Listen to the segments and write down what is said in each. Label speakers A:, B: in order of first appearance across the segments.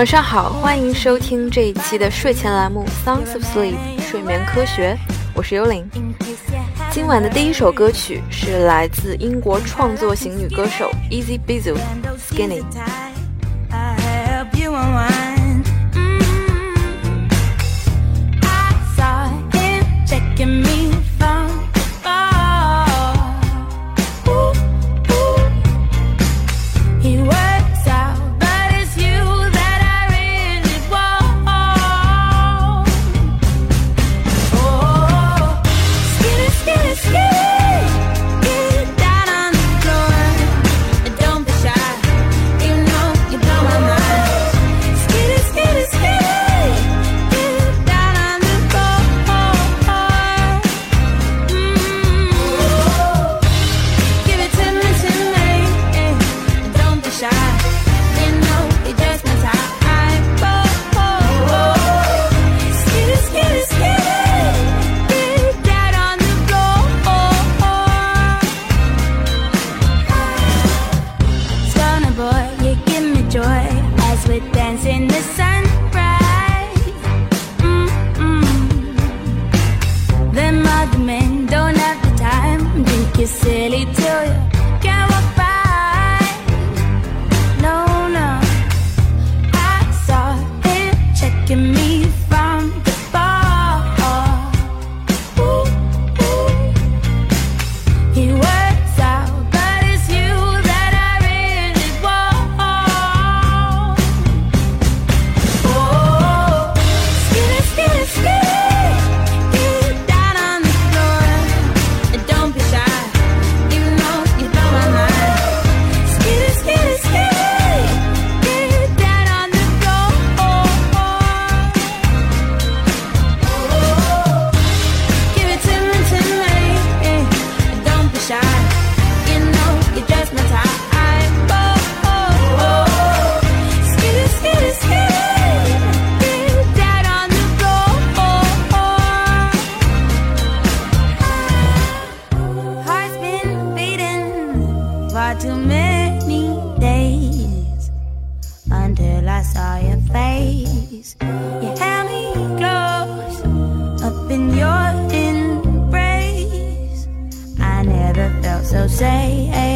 A: 晚上好，欢迎收听这一期的睡前栏目《Sounds of Sleep》睡眠科学，我是幽灵。今晚的第一首歌曲是来自英国创作型女歌手 Easy Bizu Skinny。until I saw your face. You held me close up in your embrace. I never felt so safe.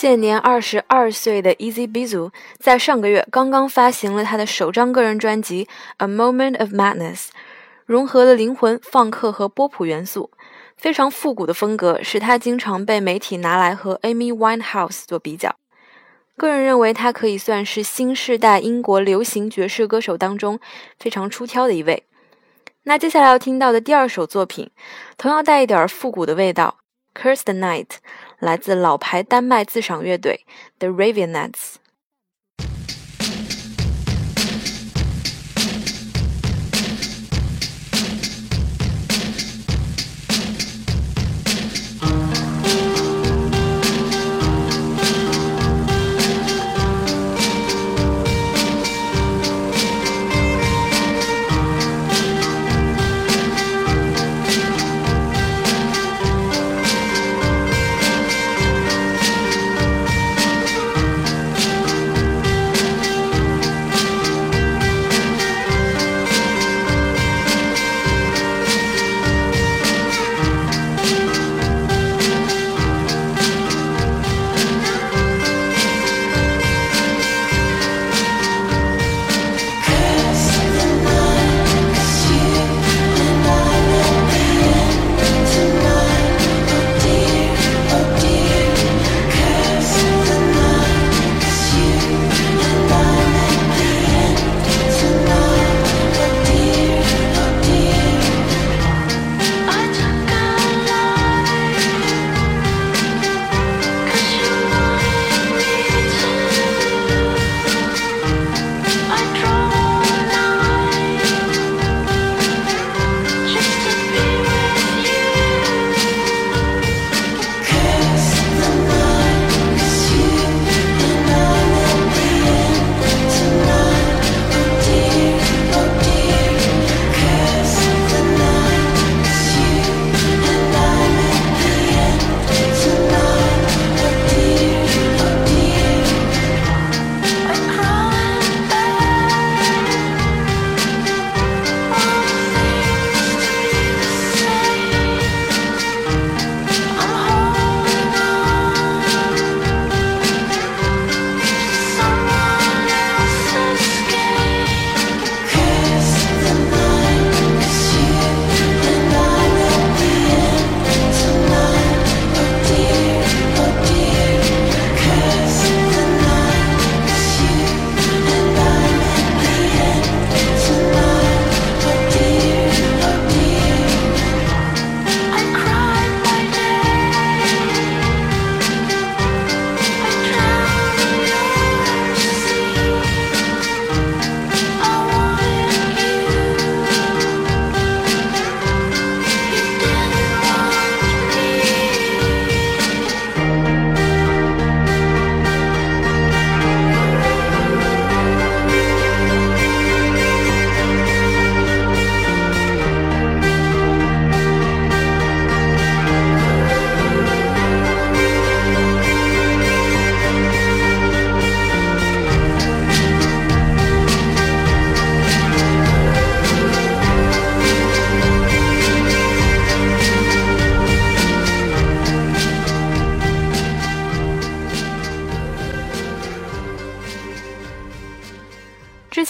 A: 现年二十二岁的 Easy Bizu 在上个月刚刚发行了他的首张个人专辑《A Moment of Madness》，融合了灵魂、放克和波普元素，非常复古的风格使他经常被媒体拿来和 Amy Winehouse 做比较。个人认为他可以算是新时代英国流行爵士歌手当中非常出挑的一位。那接下来要听到的第二首作品，同样带一点复古的味道，《Cursed Night》。来自老牌丹麦自赏乐队 The Raveonettes。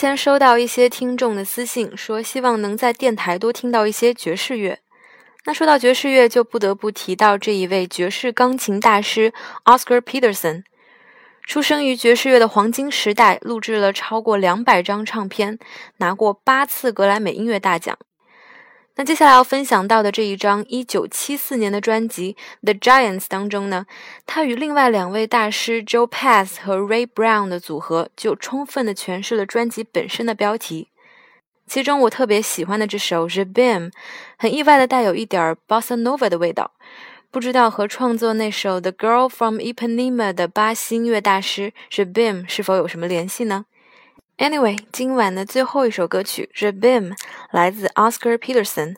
B: 先收到一些听众的私信，说希望能在电台多听到一些爵士乐。那说到爵士乐，就不得不提到这一位爵士钢琴大师 Oscar Peterson。出生于爵士乐的黄金时代，录制了超过两百张唱片，拿过八次格莱美音乐大奖。那接下来要分享到的这一张1974年的专辑《The Giants》当中呢，他与另外两位大师 Joe Pass 和 Ray Brown 的组合，就充分的诠释了专辑本身的标题。其中我特别喜欢的这首《是《Beam》，很意外的带有一点 Bossa Nova 的味道。不知道和创作那首《The Girl from Ipanema》的巴西音乐大师 Rabim 是否有什么联系呢？Anyway，今晚的最后一首歌曲《The Bim》来自 Oscar Peterson。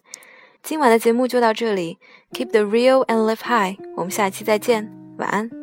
B: 今晚的节目就到这里，Keep the real and live high。我们下期再见，晚安。